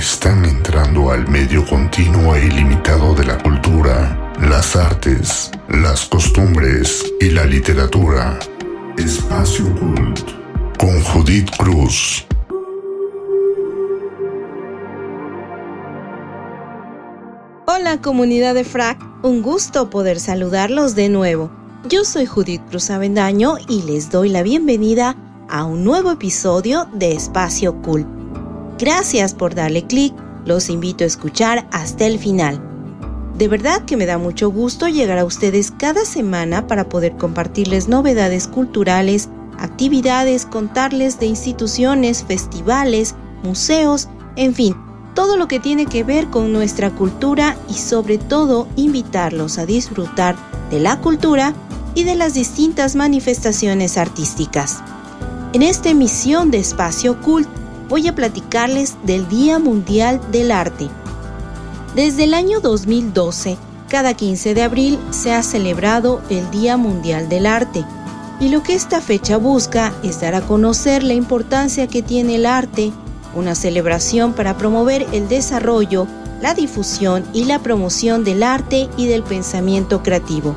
están entrando al medio continuo e ilimitado de la cultura, las artes, las costumbres y la literatura. Espacio Cult con Judith Cruz. Hola comunidad de FRAC, un gusto poder saludarlos de nuevo. Yo soy Judith Cruz Avendaño y les doy la bienvenida a un nuevo episodio de Espacio Cult. Gracias por darle clic, los invito a escuchar hasta el final. De verdad que me da mucho gusto llegar a ustedes cada semana para poder compartirles novedades culturales, actividades, contarles de instituciones, festivales, museos, en fin, todo lo que tiene que ver con nuestra cultura y sobre todo invitarlos a disfrutar de la cultura y de las distintas manifestaciones artísticas. En esta emisión de Espacio Cult voy a platicarles del Día Mundial del Arte. Desde el año 2012, cada 15 de abril se ha celebrado el Día Mundial del Arte, y lo que esta fecha busca es dar a conocer la importancia que tiene el arte, una celebración para promover el desarrollo, la difusión y la promoción del arte y del pensamiento creativo.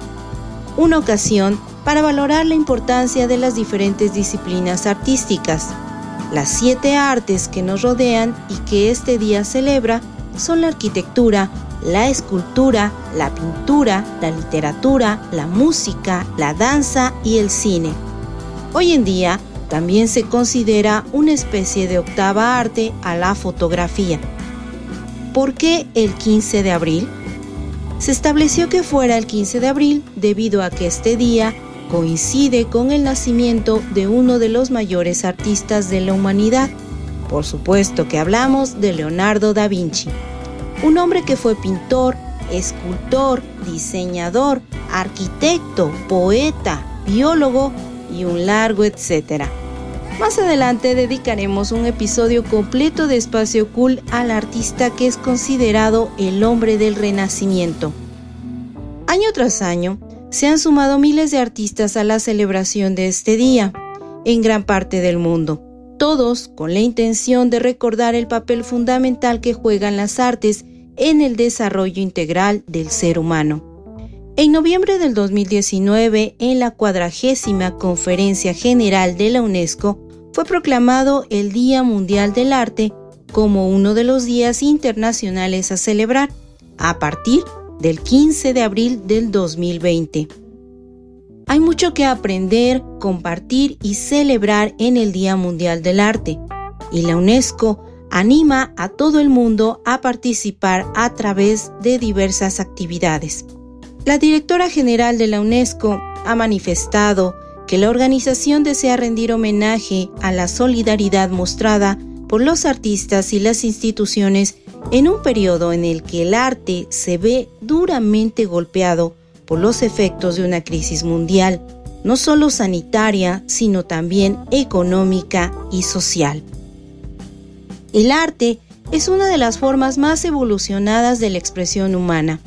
Una ocasión para valorar la importancia de las diferentes disciplinas artísticas. Las siete artes que nos rodean y que este día celebra son la arquitectura, la escultura, la pintura, la literatura, la música, la danza y el cine. Hoy en día también se considera una especie de octava arte a la fotografía. ¿Por qué el 15 de abril? Se estableció que fuera el 15 de abril debido a que este día coincide con el nacimiento de uno de los mayores artistas de la humanidad. Por supuesto que hablamos de Leonardo da Vinci, un hombre que fue pintor, escultor, diseñador, arquitecto, poeta, biólogo y un largo etcétera. Más adelante dedicaremos un episodio completo de Espacio Cool al artista que es considerado el hombre del renacimiento. Año tras año, se han sumado miles de artistas a la celebración de este día, en gran parte del mundo, todos con la intención de recordar el papel fundamental que juegan las artes en el desarrollo integral del ser humano. En noviembre del 2019, en la cuadragésima Conferencia General de la UNESCO, fue proclamado el Día Mundial del Arte como uno de los días internacionales a celebrar a partir de del 15 de abril del 2020. Hay mucho que aprender, compartir y celebrar en el Día Mundial del Arte, y la UNESCO anima a todo el mundo a participar a través de diversas actividades. La directora general de la UNESCO ha manifestado que la organización desea rendir homenaje a la solidaridad mostrada por los artistas y las instituciones en un periodo en el que el arte se ve duramente golpeado por los efectos de una crisis mundial, no solo sanitaria, sino también económica y social. El arte es una de las formas más evolucionadas de la expresión humana.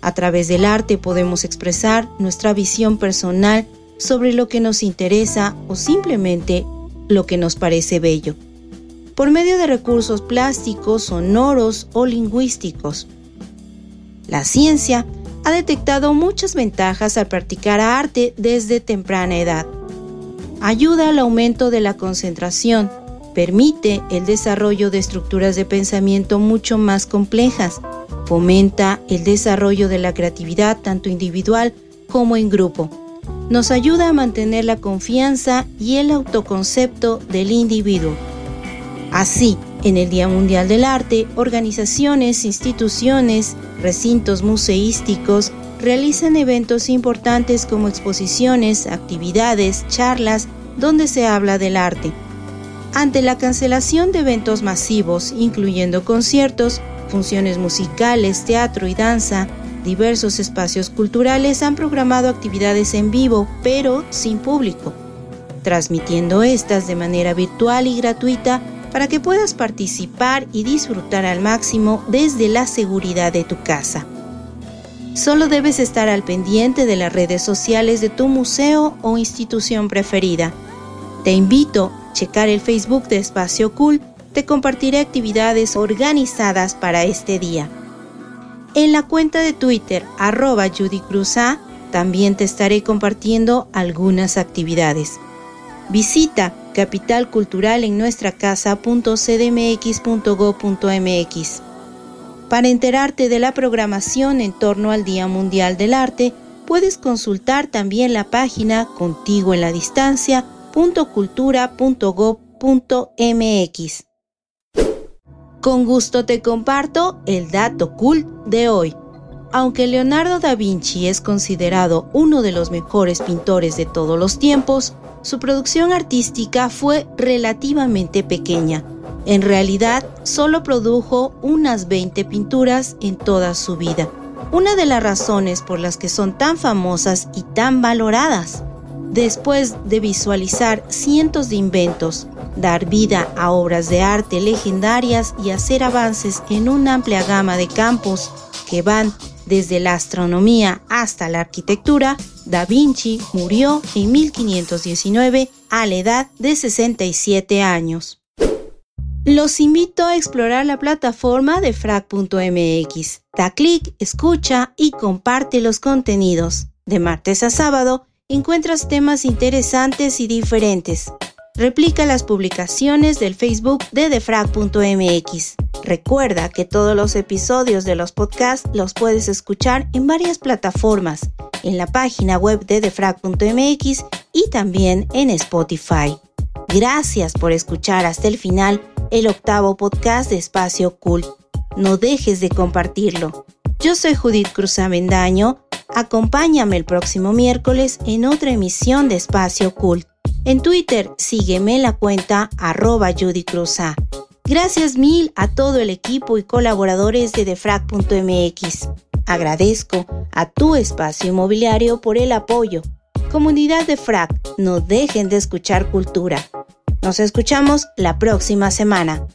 A través del arte podemos expresar nuestra visión personal sobre lo que nos interesa o simplemente lo que nos parece bello por medio de recursos plásticos, sonoros o lingüísticos. La ciencia ha detectado muchas ventajas al practicar arte desde temprana edad. Ayuda al aumento de la concentración, permite el desarrollo de estructuras de pensamiento mucho más complejas, fomenta el desarrollo de la creatividad tanto individual como en grupo, nos ayuda a mantener la confianza y el autoconcepto del individuo Así, en el Día Mundial del Arte, organizaciones, instituciones, recintos museísticos realizan eventos importantes como exposiciones, actividades, charlas, donde se habla del arte. Ante la cancelación de eventos masivos, incluyendo conciertos, funciones musicales, teatro y danza, diversos espacios culturales han programado actividades en vivo, pero sin público, transmitiendo estas de manera virtual y gratuita para que puedas participar y disfrutar al máximo desde la seguridad de tu casa. Solo debes estar al pendiente de las redes sociales de tu museo o institución preferida. Te invito a checar el Facebook de Espacio Cool te compartiré actividades organizadas para este día. En la cuenta de Twitter arroba Judy también te estaré compartiendo algunas actividades. Visita Capital Cultural en nuestra casa.cdmx.go.mx. Para enterarte de la programación en torno al Día Mundial del Arte, puedes consultar también la página contigo en la distancia.cultura.gov.mx. Con gusto te comparto el dato cool de hoy. Aunque Leonardo da Vinci es considerado uno de los mejores pintores de todos los tiempos, su producción artística fue relativamente pequeña. En realidad, solo produjo unas 20 pinturas en toda su vida. Una de las razones por las que son tan famosas y tan valoradas. Después de visualizar cientos de inventos, dar vida a obras de arte legendarias y hacer avances en una amplia gama de campos que van desde la astronomía hasta la arquitectura, Da Vinci murió en 1519 a la edad de 67 años. Los invito a explorar la plataforma de frac.mx. Da clic, escucha y comparte los contenidos. De martes a sábado encuentras temas interesantes y diferentes. Replica las publicaciones del Facebook de defrag.mx. Recuerda que todos los episodios de los podcasts los puedes escuchar en varias plataformas, en la página web de defrag.mx y también en Spotify. Gracias por escuchar hasta el final el octavo podcast de Espacio Cult. No dejes de compartirlo. Yo soy Judith Cruz Avendaño. Acompáñame el próximo miércoles en otra emisión de Espacio Cult. En Twitter sígueme la cuenta arroba Judy Gracias mil a todo el equipo y colaboradores de defrag.mx. Agradezco a tu espacio inmobiliario por el apoyo. Comunidad de Frag, no dejen de escuchar cultura. Nos escuchamos la próxima semana.